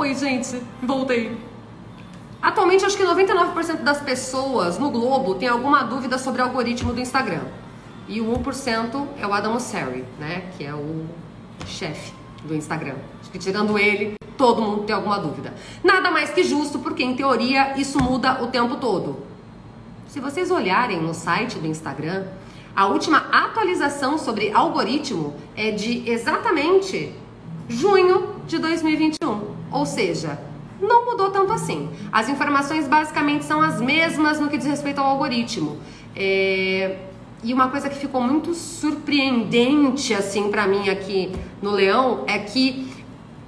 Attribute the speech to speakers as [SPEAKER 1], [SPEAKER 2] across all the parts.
[SPEAKER 1] Oi, gente, voltei. Atualmente, acho que 99% das pessoas no globo tem alguma dúvida sobre o algoritmo do Instagram. E o 1% é o Adam Mosseri, né? Que é o chefe do Instagram. Acho que tirando ele, todo mundo tem alguma dúvida. Nada mais que justo, porque em teoria isso muda o tempo todo. Se vocês olharem no site do Instagram, a última atualização sobre algoritmo é de exatamente junho de 2021. Ou seja, não mudou tanto assim. As informações basicamente são as mesmas no que diz respeito ao algoritmo. É... E uma coisa que ficou muito surpreendente assim para mim aqui no Leão é que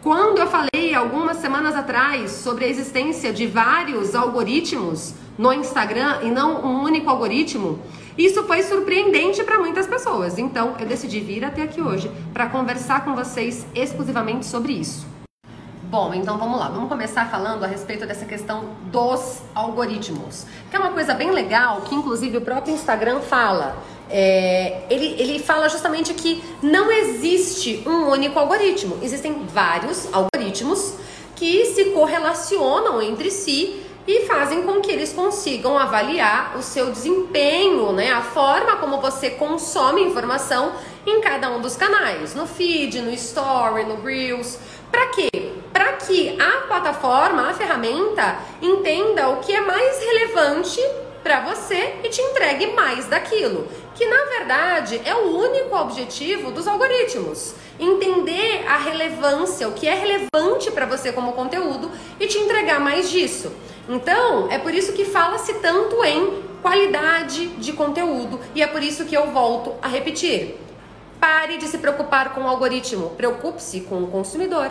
[SPEAKER 1] quando eu falei algumas semanas atrás sobre a existência de vários algoritmos no Instagram e não um único algoritmo, isso foi surpreendente para muitas pessoas. Então, eu decidi vir até aqui hoje para conversar com vocês exclusivamente sobre isso. Bom, então vamos lá. Vamos começar falando a respeito dessa questão dos algoritmos, que é uma coisa bem legal que, inclusive, o próprio Instagram fala. É, ele, ele fala justamente que não existe um único algoritmo, existem vários algoritmos que se correlacionam entre si e fazem com que eles consigam avaliar o seu desempenho, né? A forma como você consome informação em cada um dos canais, no feed, no story, no reels. Para quê? Para que a plataforma, a ferramenta entenda o que é mais relevante para você e te entregue mais daquilo, que na verdade é o único objetivo dos algoritmos. Entender a relevância, o que é relevante para você como conteúdo e te entregar mais disso. Então, é por isso que fala-se tanto em qualidade de conteúdo e é por isso que eu volto a repetir. Pare de se preocupar com o algoritmo, preocupe-se com o consumidor.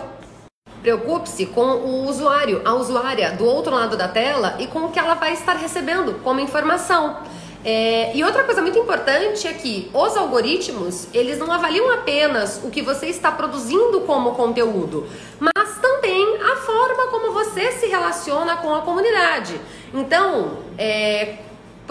[SPEAKER 1] Preocupe-se com o usuário, a usuária do outro lado da tela e com o que ela vai estar recebendo como informação. É, e outra coisa muito importante é que os algoritmos, eles não avaliam apenas o que você está produzindo como conteúdo, mas a forma como você se relaciona com a comunidade. Então, é,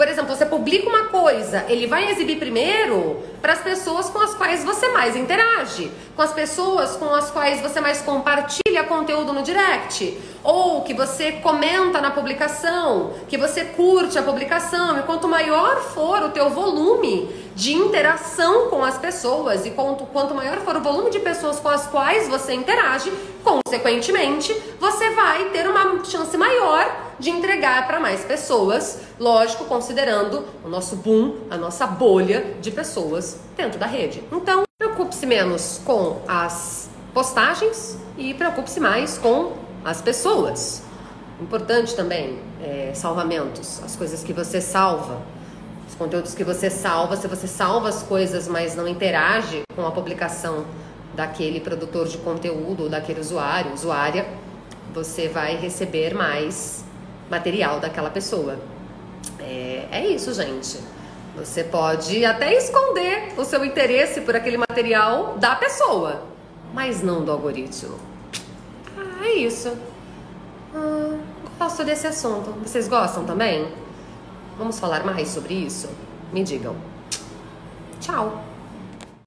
[SPEAKER 1] por exemplo, você publica uma coisa, ele vai exibir primeiro para as pessoas com as quais você mais interage, com as pessoas com as quais você mais compartilha conteúdo no direct, ou que você comenta na publicação, que você curte a publicação, e quanto maior for o teu volume de interação com as pessoas e quanto, quanto maior for o volume de pessoas com as quais você interage, consequentemente, você vai ter uma chance maior de entregar para mais pessoas, lógico, considerando o nosso boom, a nossa bolha de pessoas dentro da rede. Então, preocupe-se menos com as postagens e preocupe-se mais com as pessoas. Importante também, é, salvamentos, as coisas que você salva, os conteúdos que você salva. Se você salva as coisas, mas não interage com a publicação daquele produtor de conteúdo, daquele usuário, usuária, você vai receber mais material daquela pessoa. É, é isso, gente. Você pode até esconder o seu interesse por aquele material da pessoa, mas não do algoritmo. Ah, é isso. Ah, gosto desse assunto. Vocês gostam também? Vamos falar mais sobre isso? Me digam. Tchau!